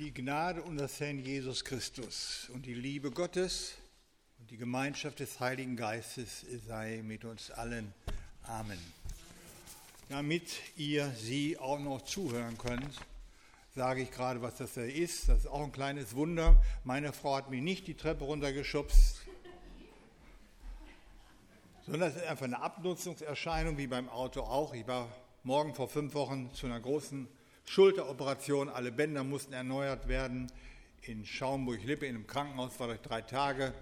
Die Gnade unseres Herrn Jesus Christus und die Liebe Gottes und die Gemeinschaft des Heiligen Geistes sei mit uns allen. Amen. Damit ihr Sie auch noch zuhören könnt, sage ich gerade, was das da ist. Das ist auch ein kleines Wunder. Meine Frau hat mich nicht die Treppe runtergeschubst, sondern das ist einfach eine Abnutzungserscheinung, wie beim Auto auch. Ich war morgen vor fünf Wochen zu einer großen Schulteroperation, alle Bänder mussten erneuert werden. In Schaumburg-Lippe in einem Krankenhaus war ich drei Tage.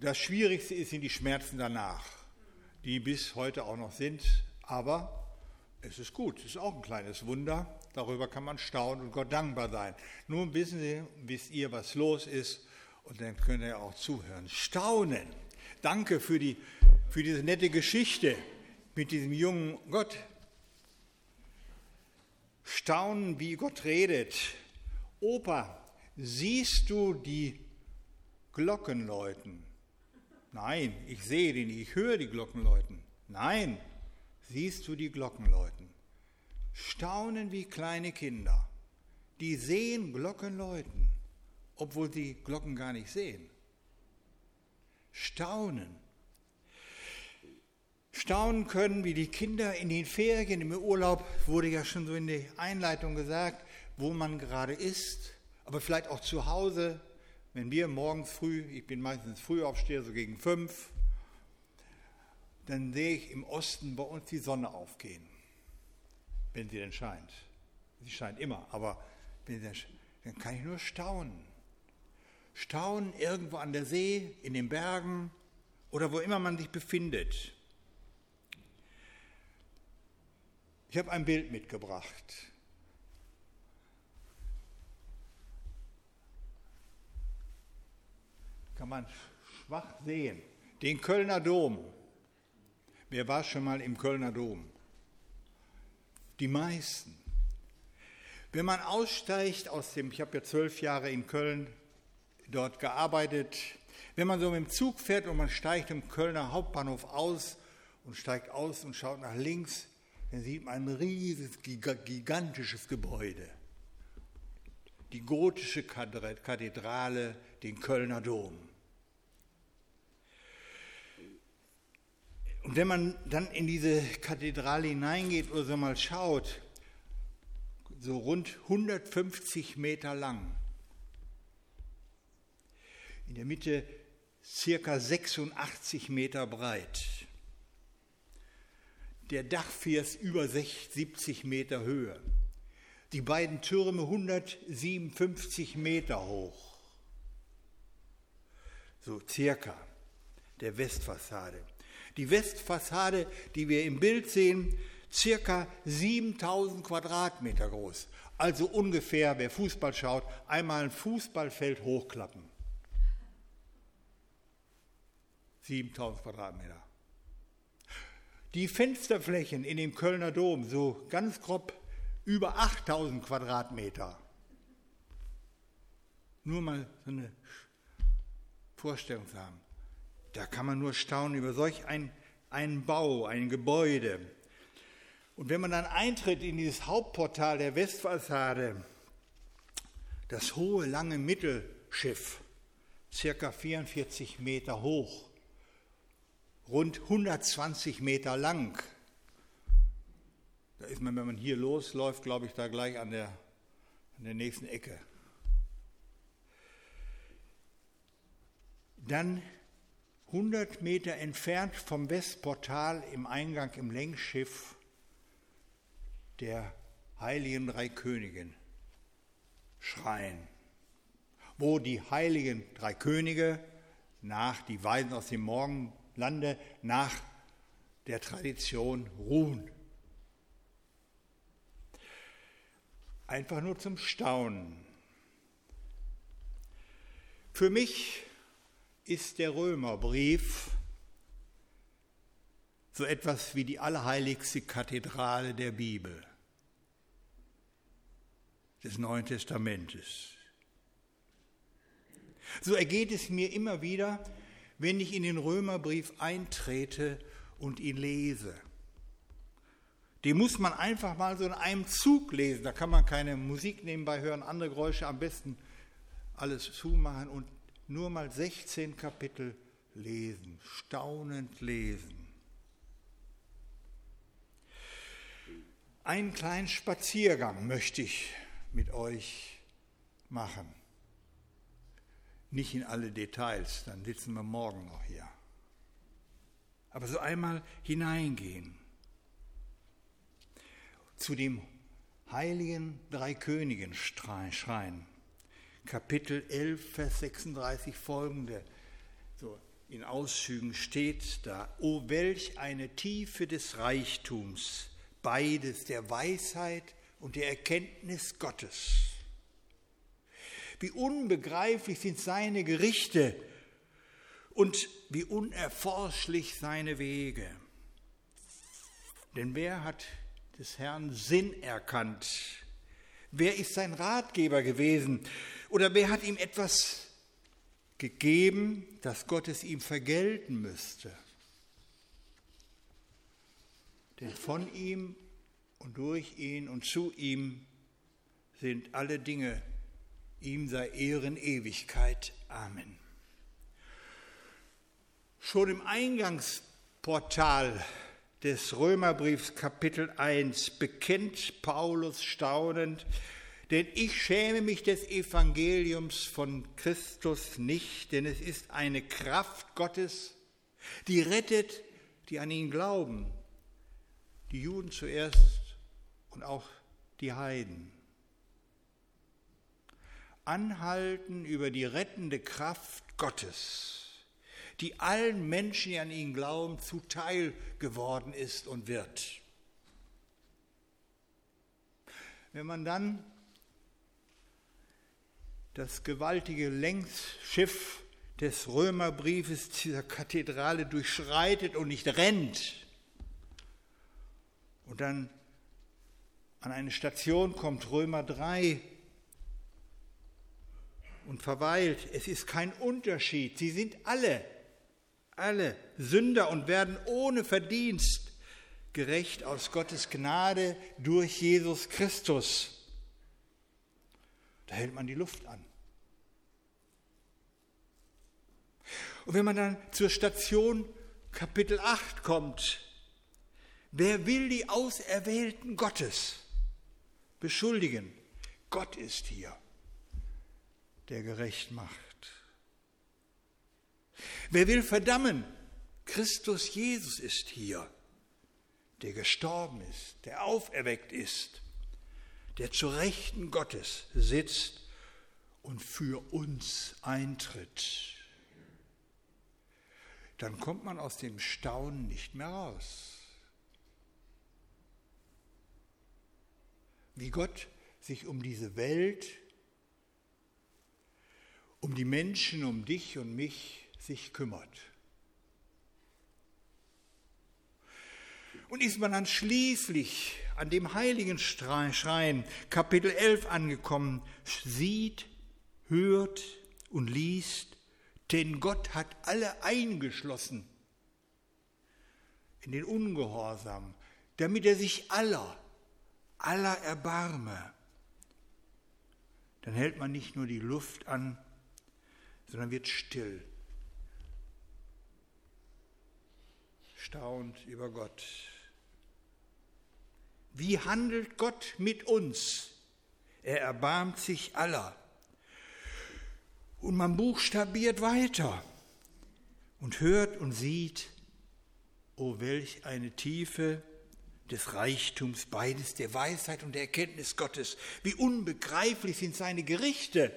Das Schwierigste sind die Schmerzen danach, die bis heute auch noch sind. Aber es ist gut, es ist auch ein kleines Wunder. Darüber kann man staunen und Gott dankbar sein. Nun wissen Sie, wisst ihr, was los ist und dann könnt ihr auch zuhören. Staunen. Danke für, die, für diese nette Geschichte mit diesem jungen Gott, staunen, wie Gott redet. Opa, siehst du die Glocken läuten? Nein, ich sehe die nicht, ich höre die Glocken läuten. Nein, siehst du die Glocken läuten? Staunen wie kleine Kinder. Die sehen Glocken läuten, obwohl sie Glocken gar nicht sehen. Staunen staunen können, wie die Kinder in den Ferien, im Urlaub, wurde ja schon so in der Einleitung gesagt, wo man gerade ist, aber vielleicht auch zu Hause, wenn wir morgens früh, ich bin meistens Frühaufsteher, so gegen fünf, dann sehe ich im Osten bei uns die Sonne aufgehen, wenn sie denn scheint. Sie scheint immer, aber wenn sie dann kann ich nur staunen. Staunen irgendwo an der See, in den Bergen oder wo immer man sich befindet. Ich habe ein Bild mitgebracht. Kann man schwach sehen. Den Kölner Dom. Wer war schon mal im Kölner Dom? Die meisten. Wenn man aussteigt aus dem, ich habe ja zwölf Jahre in Köln dort gearbeitet, wenn man so mit dem Zug fährt und man steigt im Kölner Hauptbahnhof aus und steigt aus und schaut nach links, dann sieht man ein riesiges, gigantisches Gebäude. Die gotische Kathedrale, den Kölner Dom. Und wenn man dann in diese Kathedrale hineingeht oder so mal schaut, so rund 150 Meter lang, in der Mitte circa 86 Meter breit, der Dachfirst über 70 Meter Höhe, die beiden Türme 157 Meter hoch, so circa der Westfassade. Die Westfassade, die wir im Bild sehen, circa 7000 Quadratmeter groß. Also ungefähr, wer Fußball schaut, einmal ein Fußballfeld hochklappen. 7000 Quadratmeter. Die Fensterflächen in dem Kölner Dom, so ganz grob über 8000 Quadratmeter. Nur mal so eine Vorstellung zu haben. Da kann man nur staunen über solch ein, einen Bau, ein Gebäude. Und wenn man dann eintritt in dieses Hauptportal der Westfassade, das hohe, lange Mittelschiff, circa 44 Meter hoch, rund 120 Meter lang. Da ist man, wenn man hier losläuft, glaube ich, da gleich an der, an der nächsten Ecke. Dann 100 Meter entfernt vom Westportal im Eingang im Längsschiff der heiligen drei Königen schreien, wo die heiligen drei Könige nach die Weisen aus dem Morgen Lande nach der Tradition ruhen. Einfach nur zum Staunen. Für mich ist der Römerbrief so etwas wie die allerheiligste Kathedrale der Bibel, des Neuen Testamentes. So ergeht es mir immer wieder, wenn ich in den Römerbrief eintrete und ihn lese. Die muss man einfach mal so in einem Zug lesen. Da kann man keine Musik nebenbei hören, andere Geräusche am besten alles zumachen und nur mal 16 Kapitel lesen, staunend lesen. Einen kleinen Spaziergang möchte ich mit euch machen. Nicht in alle Details, dann sitzen wir morgen noch hier. Aber so einmal hineingehen zu dem heiligen Dreikönigen-Schrein. Kapitel 11, Vers 36 folgende. So in Auszügen steht da, O welch eine Tiefe des Reichtums, beides der Weisheit und der Erkenntnis Gottes. Wie unbegreiflich sind seine Gerichte und wie unerforschlich seine Wege. Denn wer hat des Herrn Sinn erkannt? Wer ist sein Ratgeber gewesen? Oder wer hat ihm etwas gegeben, dass Gott es ihm vergelten müsste? Denn von ihm und durch ihn und zu ihm sind alle Dinge. Ihm sei Ehren Ewigkeit. Amen. Schon im Eingangsportal des Römerbriefs Kapitel 1 bekennt Paulus staunend, denn ich schäme mich des Evangeliums von Christus nicht, denn es ist eine Kraft Gottes, die rettet, die an ihn glauben, die Juden zuerst und auch die Heiden. Anhalten über die rettende Kraft Gottes die allen Menschen, die an ihn glauben, zuteil geworden ist und wird. Wenn man dann das gewaltige Längsschiff des Römerbriefes dieser Kathedrale durchschreitet und nicht rennt und dann an eine Station kommt, Römer 3, und verweilt, es ist kein Unterschied, sie sind alle alle Sünder und werden ohne Verdienst gerecht aus Gottes Gnade durch Jesus Christus. Da hält man die Luft an. Und wenn man dann zur Station Kapitel 8 kommt, wer will die Auserwählten Gottes beschuldigen? Gott ist hier, der gerecht macht. Wer will verdammen? Christus Jesus ist hier, der gestorben ist, der auferweckt ist, der zur Rechten Gottes sitzt und für uns eintritt. Dann kommt man aus dem Staunen nicht mehr raus. Wie Gott sich um diese Welt, um die Menschen, um dich und mich sich kümmert. Und ist man dann schließlich an dem heiligen Schrein, Kapitel 11 angekommen, sieht, hört und liest, denn Gott hat alle eingeschlossen in den Ungehorsam, damit er sich aller, aller erbarme. Dann hält man nicht nur die Luft an, sondern wird still staunt über Gott. Wie handelt Gott mit uns? Er erbarmt sich aller. Und man buchstabiert weiter und hört und sieht, oh welch eine Tiefe des Reichtums, beides der Weisheit und der Erkenntnis Gottes. Wie unbegreiflich sind seine Gerichte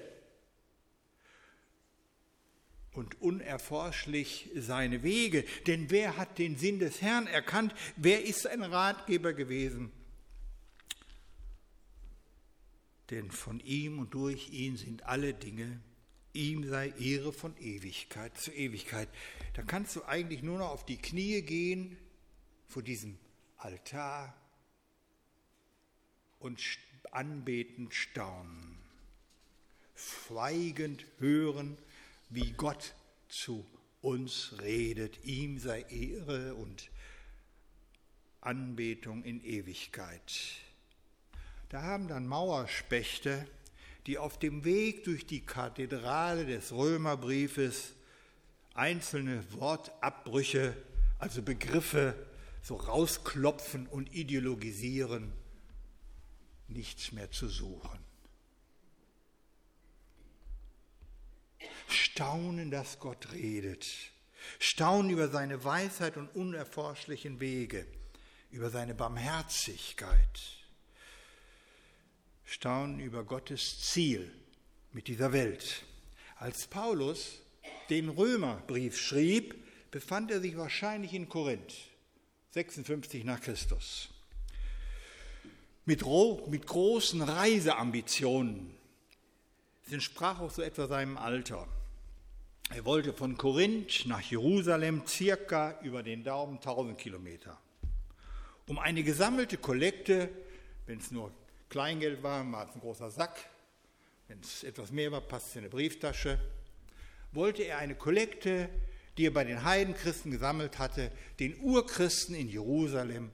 und unerforschlich seine Wege. Denn wer hat den Sinn des Herrn erkannt? Wer ist sein Ratgeber gewesen? Denn von ihm und durch ihn sind alle Dinge. Ihm sei Ehre von Ewigkeit zu Ewigkeit. Da kannst du eigentlich nur noch auf die Knie gehen vor diesem Altar und anbetend staunen, schweigend hören wie Gott zu uns redet. Ihm sei Ehre und Anbetung in Ewigkeit. Da haben dann Mauerspechte, die auf dem Weg durch die Kathedrale des Römerbriefes einzelne Wortabbrüche, also Begriffe, so rausklopfen und ideologisieren, nichts mehr zu suchen. Staunen, dass Gott redet. Staunen über seine Weisheit und unerforschlichen Wege, über seine Barmherzigkeit. Staunen über Gottes Ziel mit dieser Welt. Als Paulus den Römerbrief schrieb, befand er sich wahrscheinlich in Korinth, 56 nach Christus. Mit, mit großen Reiseambitionen. Es entsprach auch so etwa seinem Alter. Er wollte von Korinth nach Jerusalem circa über den Daumen 1000 Kilometer. Um eine gesammelte Kollekte, wenn es nur Kleingeld war, war es ein großer Sack, wenn es etwas mehr war, passt es in eine Brieftasche, wollte er eine Kollekte, die er bei den Heidenchristen gesammelt hatte, den Urchristen in Jerusalem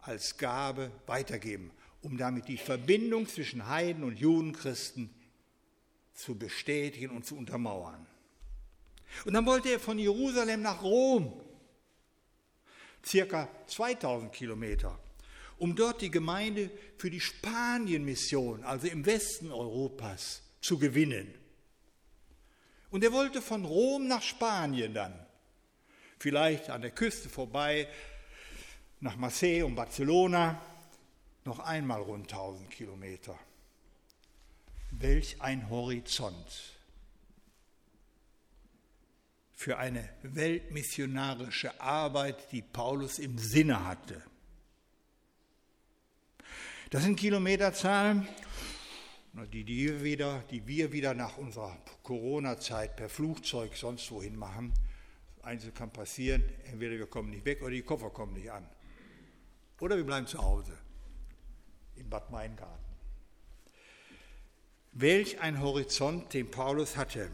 als Gabe weitergeben, um damit die Verbindung zwischen Heiden und Judenchristen zu bestätigen und zu untermauern. Und dann wollte er von Jerusalem nach Rom, circa 2000 Kilometer, um dort die Gemeinde für die Spanienmission, also im Westen Europas, zu gewinnen. Und er wollte von Rom nach Spanien dann, vielleicht an der Küste vorbei, nach Marseille und Barcelona, noch einmal rund 1000 Kilometer. Welch ein Horizont für eine weltmissionarische Arbeit, die Paulus im Sinne hatte. Das sind Kilometerzahlen, die, die, wir wieder, die wir wieder nach unserer Corona-Zeit per Flugzeug sonst wohin machen. Einzel kann passieren, entweder wir kommen nicht weg oder die Koffer kommen nicht an. Oder wir bleiben zu Hause in Bad Meingarten. Welch ein Horizont, den Paulus hatte.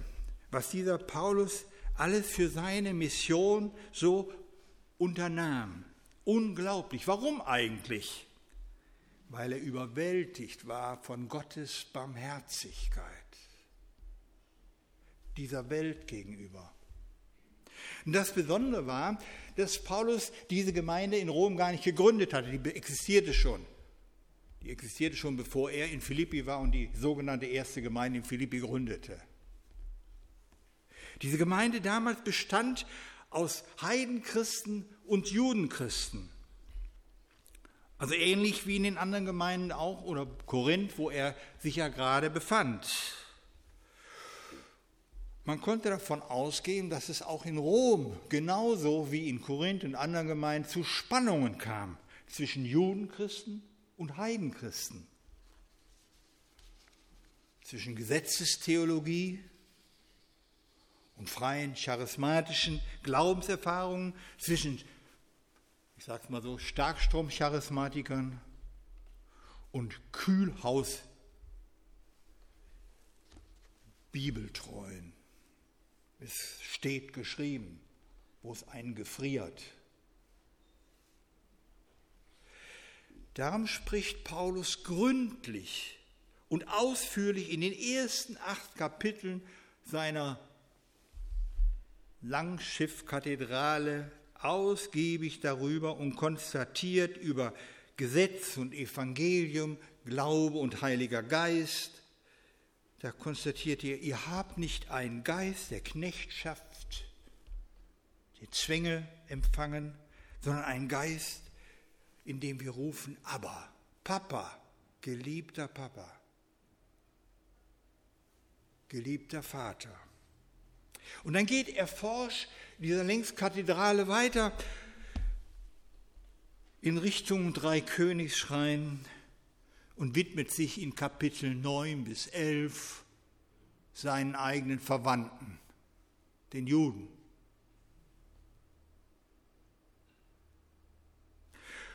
Was dieser Paulus alles für seine Mission so unternahm. Unglaublich. Warum eigentlich? Weil er überwältigt war von Gottes Barmherzigkeit dieser Welt gegenüber. Und das Besondere war, dass Paulus diese Gemeinde in Rom gar nicht gegründet hatte, die existierte schon. Die existierte schon, bevor er in Philippi war und die sogenannte erste Gemeinde in Philippi gründete. Diese Gemeinde damals bestand aus Heidenchristen und Judenchristen. Also ähnlich wie in den anderen Gemeinden auch oder Korinth, wo er sich ja gerade befand. Man konnte davon ausgehen, dass es auch in Rom genauso wie in Korinth und anderen Gemeinden zu Spannungen kam zwischen Judenchristen und Heidenchristen. Zwischen Gesetzestheologie und freien charismatischen Glaubenserfahrungen zwischen, ich sage es mal so, Starkstrom-Charismatikern und Kühlhaus Bibeltreuen. Es steht geschrieben, wo es einen gefriert. Darum spricht Paulus gründlich und ausführlich in den ersten acht Kapiteln seiner Langschiffkathedrale ausgiebig darüber und konstatiert über Gesetz und Evangelium, Glaube und Heiliger Geist. Da konstatiert ihr, ihr habt nicht einen Geist der Knechtschaft, die Zwänge empfangen, sondern einen Geist, in dem wir rufen, aber Papa, geliebter Papa, geliebter Vater. Und dann geht er forsch dieser Längskathedrale weiter in Richtung Dreikönigsschrein und widmet sich in Kapitel 9 bis 11 seinen eigenen Verwandten, den Juden.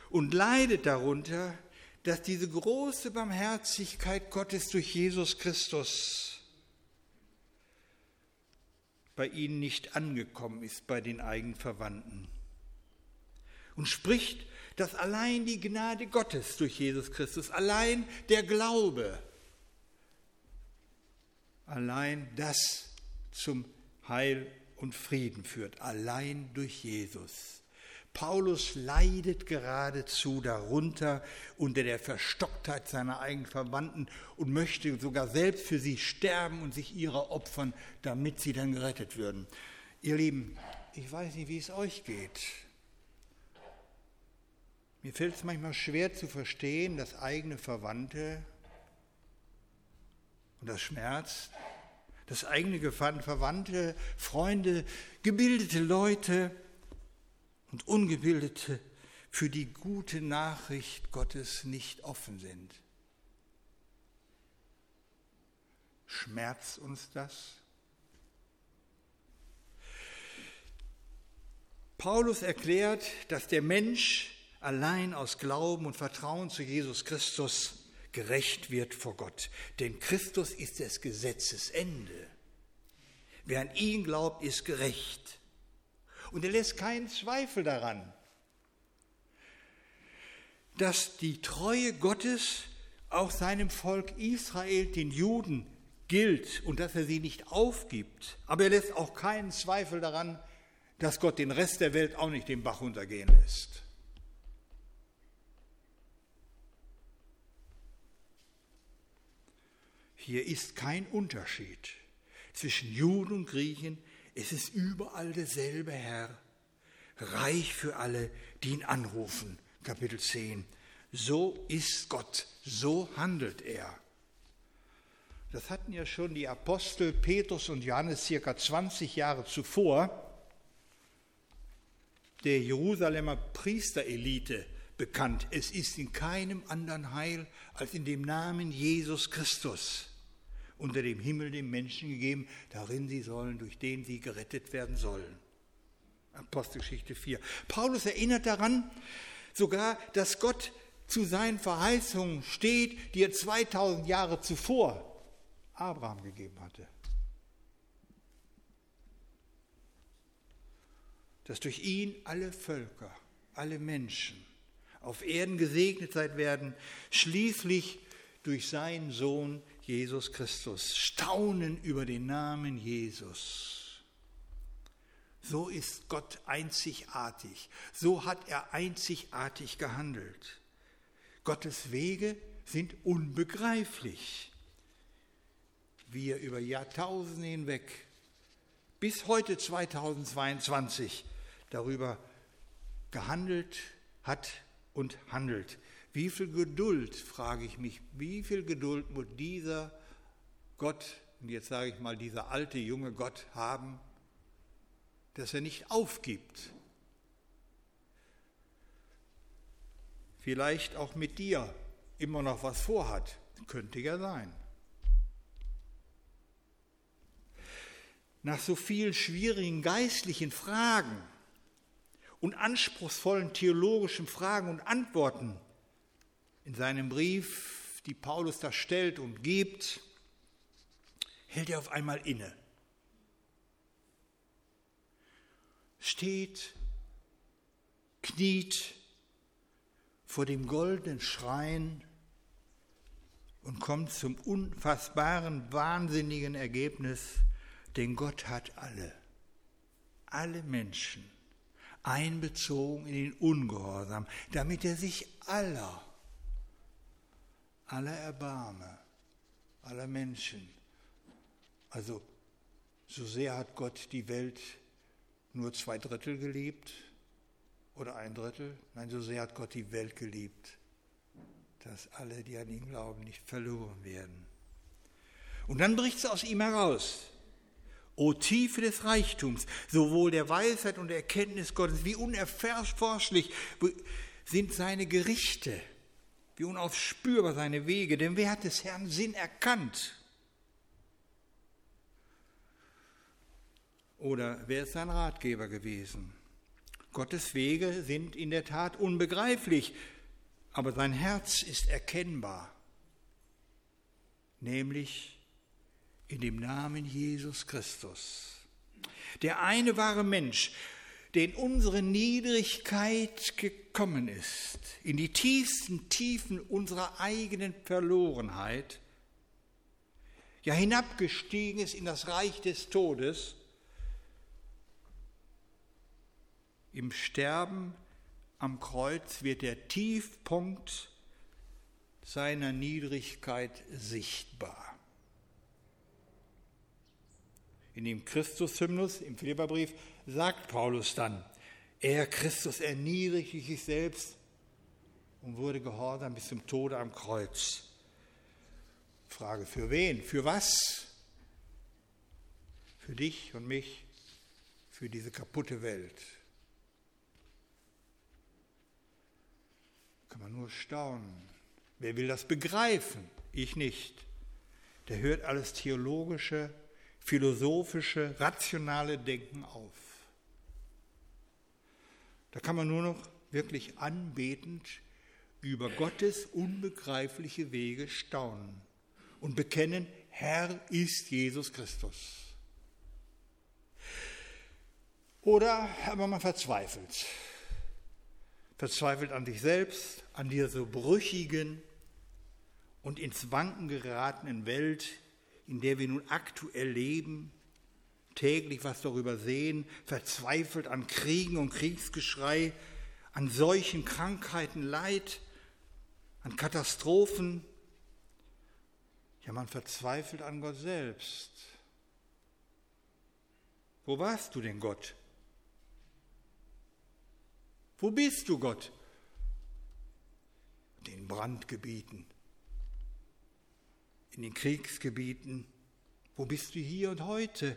Und leidet darunter, dass diese große Barmherzigkeit Gottes durch Jesus Christus bei ihnen nicht angekommen ist, bei den eigenen Verwandten. und spricht, dass allein die Gnade Gottes durch Jesus Christus, allein der Glaube, allein das zum Heil und Frieden führt, allein durch Jesus. Paulus leidet geradezu darunter unter der Verstocktheit seiner eigenen Verwandten und möchte sogar selbst für sie sterben und sich ihrer opfern, damit sie dann gerettet würden. Ihr Lieben, ich weiß nicht, wie es euch geht. Mir fällt es manchmal schwer zu verstehen, dass eigene Verwandte, und das schmerzt, dass eigene Verwandte, Freunde, gebildete Leute und ungebildete für die gute Nachricht Gottes nicht offen sind. Schmerzt uns das? Paulus erklärt, dass der Mensch allein aus Glauben und Vertrauen zu Jesus Christus gerecht wird vor Gott. Denn Christus ist des Gesetzes Ende. Wer an ihn glaubt, ist gerecht. Und er lässt keinen Zweifel daran, dass die Treue Gottes auch seinem Volk Israel, den Juden, gilt und dass er sie nicht aufgibt. Aber er lässt auch keinen Zweifel daran, dass Gott den Rest der Welt auch nicht den Bach untergehen lässt. Hier ist kein Unterschied zwischen Juden und Griechen. Es ist überall derselbe Herr, reich für alle, die ihn anrufen. Kapitel 10. So ist Gott, so handelt er. Das hatten ja schon die Apostel Petrus und Johannes circa 20 Jahre zuvor der Jerusalemer Priesterelite bekannt. Es ist in keinem anderen Heil als in dem Namen Jesus Christus unter dem Himmel den Menschen gegeben, darin sie sollen, durch den sie gerettet werden sollen. Apostelgeschichte 4. Paulus erinnert daran sogar, dass Gott zu seinen Verheißungen steht, die er 2000 Jahre zuvor Abraham gegeben hatte. Dass durch ihn alle Völker, alle Menschen auf Erden gesegnet sein werden, schließlich durch seinen Sohn Jesus Christus, staunen über den Namen Jesus. So ist Gott einzigartig, so hat er einzigartig gehandelt. Gottes Wege sind unbegreiflich. Wie er über Jahrtausende hinweg bis heute 2022 darüber gehandelt hat und handelt. Wie viel Geduld, frage ich mich, wie viel Geduld muss dieser Gott, und jetzt sage ich mal, dieser alte junge Gott haben, dass er nicht aufgibt. Vielleicht auch mit dir immer noch was vorhat, könnte ja sein. Nach so vielen schwierigen geistlichen Fragen und anspruchsvollen theologischen Fragen und Antworten in seinem Brief, die Paulus da stellt und gibt, hält er auf einmal inne. Steht, kniet vor dem goldenen Schrein und kommt zum unfassbaren, wahnsinnigen Ergebnis, denn Gott hat alle, alle Menschen einbezogen in den Ungehorsam, damit er sich aller aller Erbarme, aller Menschen. Also so sehr hat Gott die Welt nur zwei Drittel geliebt oder ein Drittel. Nein, so sehr hat Gott die Welt geliebt, dass alle, die an ihn glauben, nicht verloren werden. Und dann bricht es aus ihm heraus. O Tiefe des Reichtums, sowohl der Weisheit und der Erkenntnis Gottes, wie unerforschlich sind seine Gerichte wie unaufspürbar seine Wege, denn wer hat des Herrn Sinn erkannt? Oder wer ist sein Ratgeber gewesen? Gottes Wege sind in der Tat unbegreiflich, aber sein Herz ist erkennbar, nämlich in dem Namen Jesus Christus. Der eine wahre Mensch, der in unsere Niedrigkeit gekommen ist, in die tiefsten Tiefen unserer eigenen Verlorenheit, ja hinabgestiegen ist in das Reich des Todes, im Sterben am Kreuz wird der Tiefpunkt seiner Niedrigkeit sichtbar. In dem Christus-Hymnus im Philipperbrief sagt Paulus dann, er, Christus, erniedrigte sich selbst und wurde gehorsam bis zum Tode am Kreuz. Frage, für wen? Für was? Für dich und mich, für diese kaputte Welt. Kann man nur staunen. Wer will das begreifen? Ich nicht. Der hört alles theologische, philosophische, rationale Denken auf. Da kann man nur noch wirklich anbetend über Gottes unbegreifliche Wege staunen und bekennen, Herr ist Jesus Christus. Oder aber man verzweifelt. Verzweifelt an sich selbst, an dieser so brüchigen und ins Wanken geratenen Welt, in der wir nun aktuell leben, täglich was darüber sehen, verzweifelt an Kriegen und Kriegsgeschrei, an solchen Krankheiten, Leid, an Katastrophen. Ja, man verzweifelt an Gott selbst. Wo warst du denn, Gott? Wo bist du, Gott? In den Brandgebieten, in den Kriegsgebieten. Wo bist du hier und heute?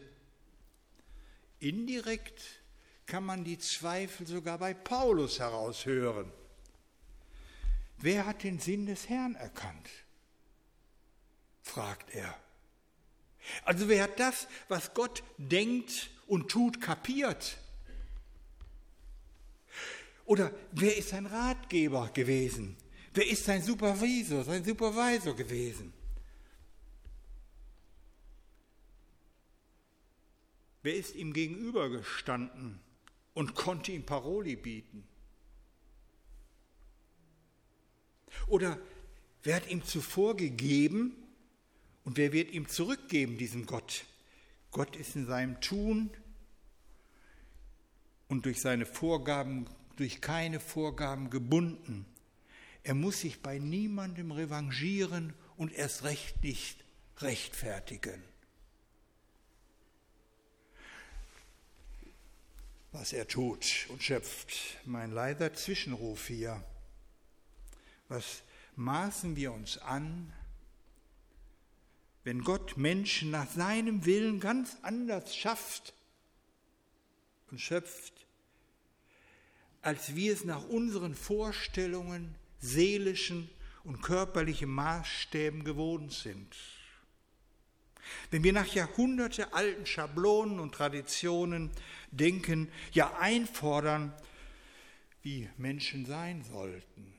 Indirekt kann man die Zweifel sogar bei Paulus heraushören. Wer hat den Sinn des Herrn erkannt? fragt er. Also wer hat das, was Gott denkt und tut, kapiert? Oder wer ist sein Ratgeber gewesen? Wer ist sein Supervisor, sein Supervisor gewesen? Wer ist ihm gegenübergestanden und konnte ihm Paroli bieten? Oder wer hat ihm zuvor gegeben und wer wird ihm zurückgeben, diesem Gott? Gott ist in seinem Tun und durch seine Vorgaben durch keine Vorgaben gebunden. Er muss sich bei niemandem revanchieren und erst recht nicht rechtfertigen. Was er tut und schöpft, mein leider Zwischenruf hier. Was maßen wir uns an, wenn Gott Menschen nach seinem Willen ganz anders schafft und schöpft, als wir es nach unseren Vorstellungen, seelischen und körperlichen Maßstäben gewohnt sind. Wenn wir nach Jahrhunderte alten Schablonen und Traditionen denken, ja einfordern, wie Menschen sein sollten.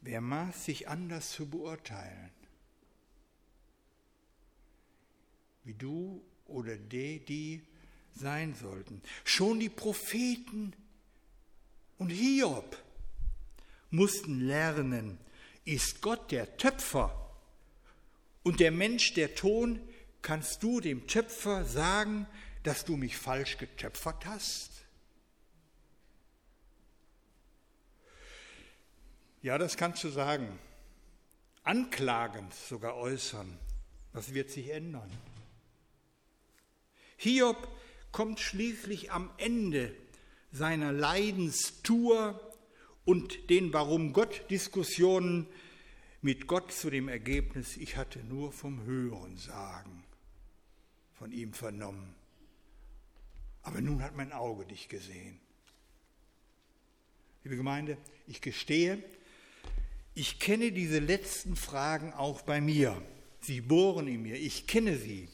Wer maß sich anders zu beurteilen? Wie du oder die, die sein sollten. Schon die Propheten und Hiob mussten lernen, ist Gott der Töpfer und der Mensch der Ton, kannst du dem Töpfer sagen, dass du mich falsch getöpfert hast? Ja, das kannst du sagen. Anklagend sogar äußern. Was wird sich ändern? Hiob kommt schließlich am Ende seiner Leidenstour und den Warum Gott Diskussionen mit Gott zu dem Ergebnis, ich hatte nur vom Hören sagen von ihm vernommen. Aber nun hat mein Auge dich gesehen. Liebe Gemeinde, ich gestehe, ich kenne diese letzten Fragen auch bei mir. Sie bohren in mir, ich kenne sie.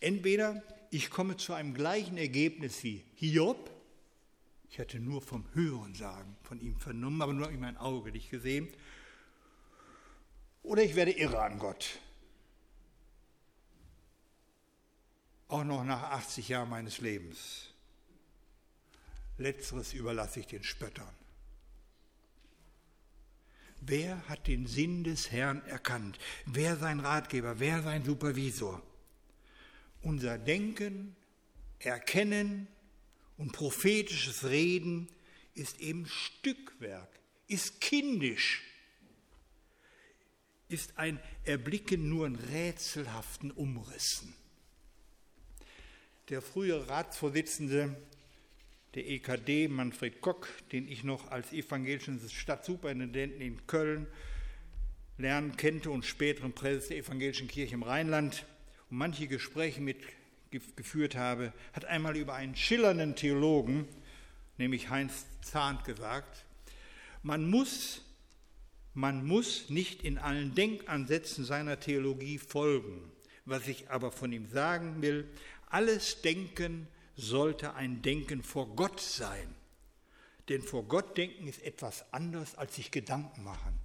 Entweder ich komme zu einem gleichen Ergebnis wie Hiob. Ich hatte nur vom Hören sagen von ihm vernommen, aber nur in mein Auge nicht gesehen. Oder ich werde irre an Gott. Auch noch nach 80 Jahren meines Lebens. Letzteres überlasse ich den Spöttern. Wer hat den Sinn des Herrn erkannt? Wer sein Ratgeber? Wer sein Supervisor? Unser Denken, Erkennen und prophetisches Reden ist eben Stückwerk, ist kindisch, ist ein Erblicken nur in rätselhaften Umrissen. Der frühere Ratsvorsitzende der EKD, Manfred Kock, den ich noch als evangelischen Stadtsuperintendenten in Köln lernen kennte und späteren Präses der evangelischen Kirche im Rheinland und manche Gespräche mit geführt habe, hat einmal über einen schillernden Theologen, nämlich Heinz Zahnt, gesagt, man muss, man muss nicht in allen Denkansätzen seiner Theologie folgen. Was ich aber von ihm sagen will, alles Denken sollte ein Denken vor Gott sein. Denn vor Gott denken ist etwas anderes, als sich Gedanken machen.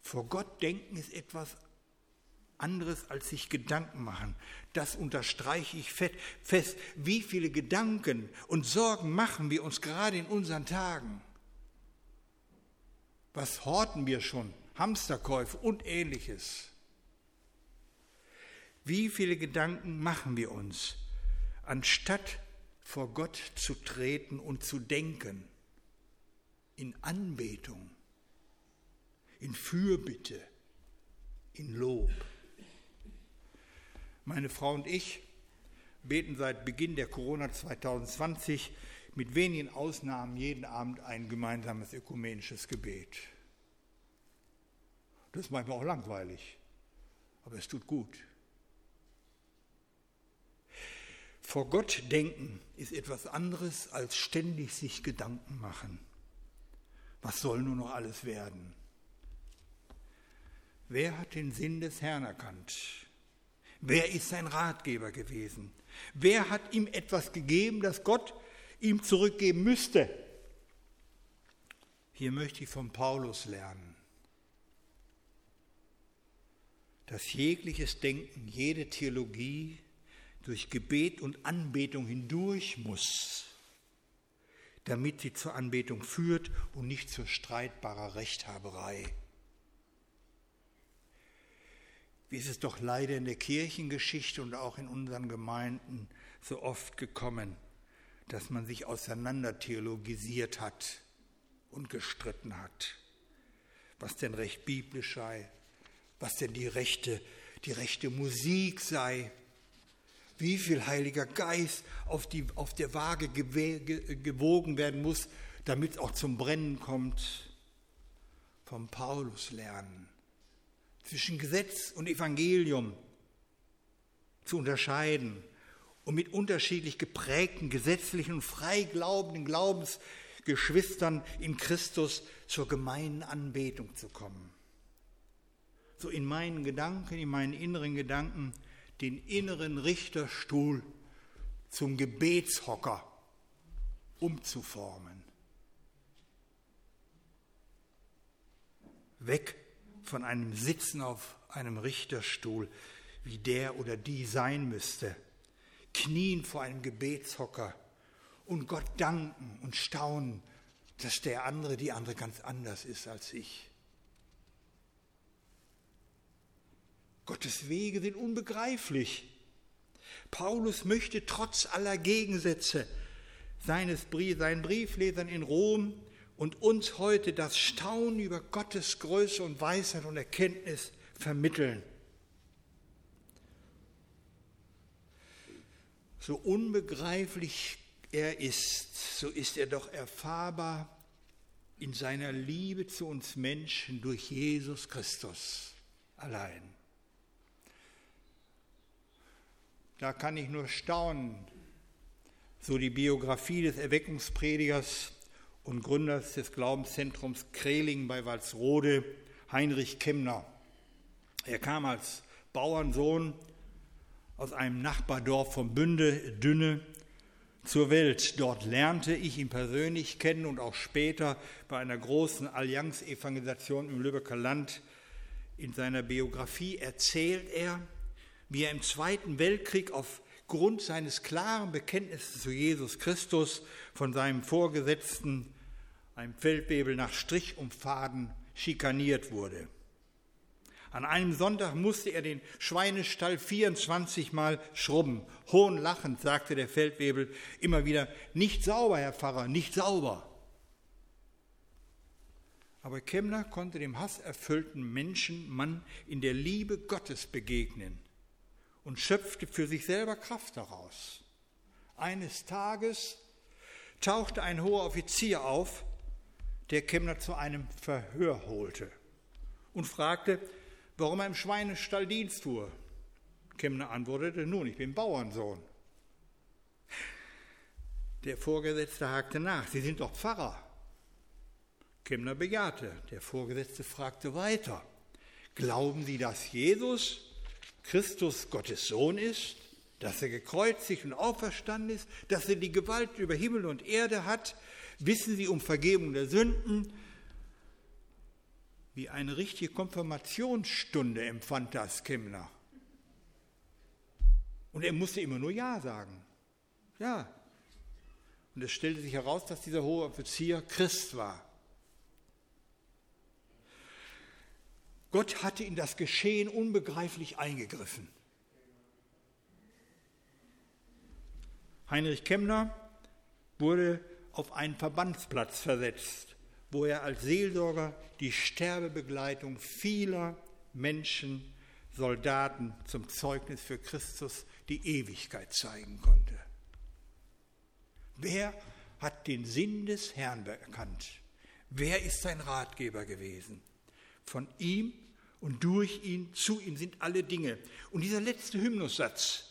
Vor Gott denken ist etwas anderes als sich Gedanken machen. Das unterstreiche ich fest. Wie viele Gedanken und Sorgen machen wir uns gerade in unseren Tagen? Was horten wir schon? Hamsterkäufe und ähnliches. Wie viele Gedanken machen wir uns, anstatt vor Gott zu treten und zu denken, in Anbetung, in Fürbitte, in Lob. Meine Frau und ich beten seit Beginn der Corona 2020 mit wenigen Ausnahmen jeden Abend ein gemeinsames ökumenisches Gebet. Das ist manchmal auch langweilig, aber es tut gut. Vor Gott denken ist etwas anderes als ständig sich Gedanken machen. Was soll nur noch alles werden? Wer hat den Sinn des Herrn erkannt? Wer ist sein Ratgeber gewesen? Wer hat ihm etwas gegeben, das Gott ihm zurückgeben müsste? Hier möchte ich von Paulus lernen, dass jegliches Denken, jede Theologie durch Gebet und Anbetung hindurch muss, damit sie zur Anbetung führt und nicht zur streitbarer Rechthaberei. Wie ist es doch leider in der Kirchengeschichte und auch in unseren Gemeinden so oft gekommen, dass man sich auseinander theologisiert hat und gestritten hat, was denn recht biblisch sei, was denn die rechte, die rechte Musik sei, wie viel Heiliger Geist auf, die, auf der Waage gewogen werden muss, damit es auch zum Brennen kommt. Vom Paulus lernen zwischen Gesetz und Evangelium zu unterscheiden und mit unterschiedlich geprägten gesetzlichen und freiglaubenden Glaubensgeschwistern in Christus zur gemeinen Anbetung zu kommen. So in meinen Gedanken, in meinen inneren Gedanken den inneren Richterstuhl zum Gebetshocker umzuformen. Weg von einem Sitzen auf einem Richterstuhl, wie der oder die sein müsste, knien vor einem Gebetshocker und Gott danken und staunen, dass der andere, die andere ganz anders ist als ich. Gottes Wege sind unbegreiflich. Paulus möchte trotz aller Gegensätze seines Brief, seinen Brieflesern in Rom und uns heute das Staunen über Gottes Größe und Weisheit und Erkenntnis vermitteln. So unbegreiflich er ist, so ist er doch erfahrbar in seiner Liebe zu uns Menschen durch Jesus Christus allein. Da kann ich nur staunen, so die Biografie des Erweckungspredigers und Gründers des Glaubenszentrums Kreling bei Walsrode, Heinrich Kemner. Er kam als Bauernsohn aus einem Nachbardorf von Bünde, Dünne, zur Welt. Dort lernte ich ihn persönlich kennen und auch später bei einer großen Allianz-Evangelisation im Lübecker Land. In seiner Biografie erzählt er, wie er im Zweiten Weltkrieg aufgrund seines klaren Bekenntnisses zu Jesus Christus von seinem Vorgesetzten, einem Feldwebel nach Strich und Faden, schikaniert wurde. An einem Sonntag musste er den Schweinestall 24 Mal schrubben. Hohnlachend sagte der Feldwebel immer wieder, nicht sauber, Herr Pfarrer, nicht sauber. Aber Kemner konnte dem hasserfüllten Menschenmann in der Liebe Gottes begegnen und schöpfte für sich selber Kraft daraus. Eines Tages tauchte ein hoher Offizier auf, der Kemner zu einem Verhör holte und fragte, warum er im Schweinestall Dienst tue. Kemner antwortete, nun, ich bin Bauernsohn. Der Vorgesetzte hakte nach, Sie sind doch Pfarrer. Kemner bejahte. Der Vorgesetzte fragte weiter, glauben Sie, dass Jesus Christus Gottes Sohn ist, dass er gekreuzigt und auferstanden ist, dass er die Gewalt über Himmel und Erde hat? Wissen Sie um Vergebung der Sünden? Wie eine richtige Konfirmationsstunde empfand das Kemner. Und er musste immer nur Ja sagen. Ja. Und es stellte sich heraus, dass dieser hohe Offizier Christ war. Gott hatte in das Geschehen unbegreiflich eingegriffen. Heinrich Kemner wurde auf einen Verbandsplatz versetzt wo er als Seelsorger die Sterbebegleitung vieler Menschen, Soldaten zum Zeugnis für Christus die Ewigkeit zeigen konnte. Wer hat den Sinn des Herrn erkannt? Wer ist sein Ratgeber gewesen? Von ihm und durch ihn, zu ihm sind alle Dinge. Und dieser letzte Hymnussatz,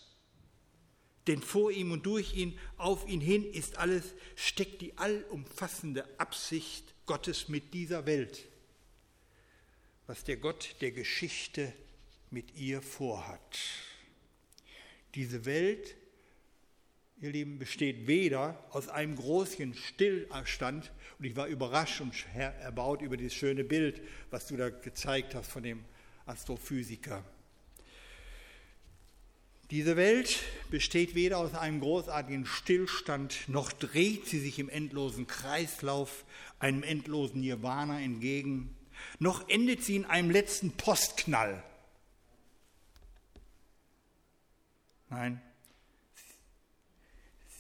denn vor ihm und durch ihn, auf ihn hin ist alles, steckt die allumfassende Absicht Gottes mit dieser Welt, was der Gott der Geschichte mit ihr vorhat. Diese Welt, ihr Lieben, besteht weder aus einem großen Stillstand, und ich war überrascht und erbaut über dieses schöne Bild, was du da gezeigt hast von dem Astrophysiker. Diese Welt besteht weder aus einem großartigen Stillstand, noch dreht sie sich im endlosen Kreislauf, einem endlosen Nirvana entgegen, noch endet sie in einem letzten Postknall. Nein,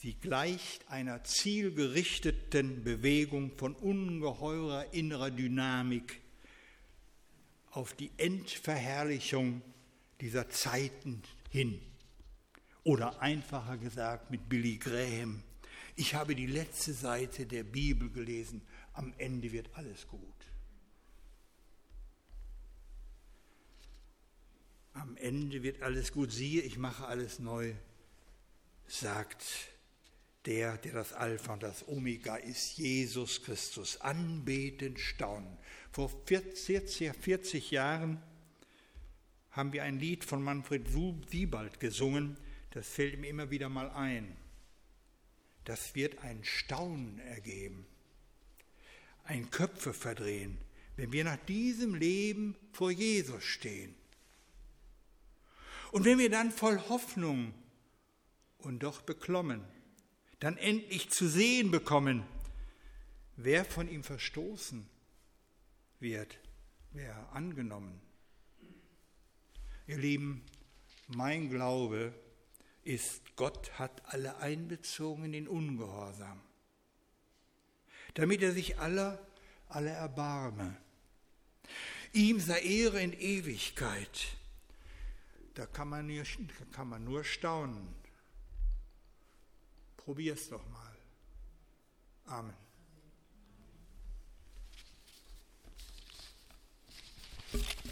sie gleicht einer zielgerichteten Bewegung von ungeheurer innerer Dynamik auf die Endverherrlichung dieser Zeiten hin. Oder einfacher gesagt mit Billy Graham, ich habe die letzte Seite der Bibel gelesen, am Ende wird alles gut. Am Ende wird alles gut, siehe, ich mache alles neu, sagt der, der das Alpha und das Omega ist, Jesus Christus. Anbeten, staunen. Vor 40, 40 Jahren haben wir ein Lied von Manfred Siebald gesungen, das fällt ihm immer wieder mal ein. Das wird ein Staunen ergeben, ein Köpfe verdrehen, wenn wir nach diesem Leben vor Jesus stehen. Und wenn wir dann voll Hoffnung und doch beklommen, dann endlich zu sehen bekommen, wer von ihm verstoßen wird, wer angenommen. Ihr Lieben, mein Glaube ist, Gott hat alle einbezogen in Ungehorsam, damit er sich aller, aller erbarme. Ihm sei Ehre in Ewigkeit. Da kann man, nur, da kann man nur staunen. Probier's doch mal. Amen. Amen.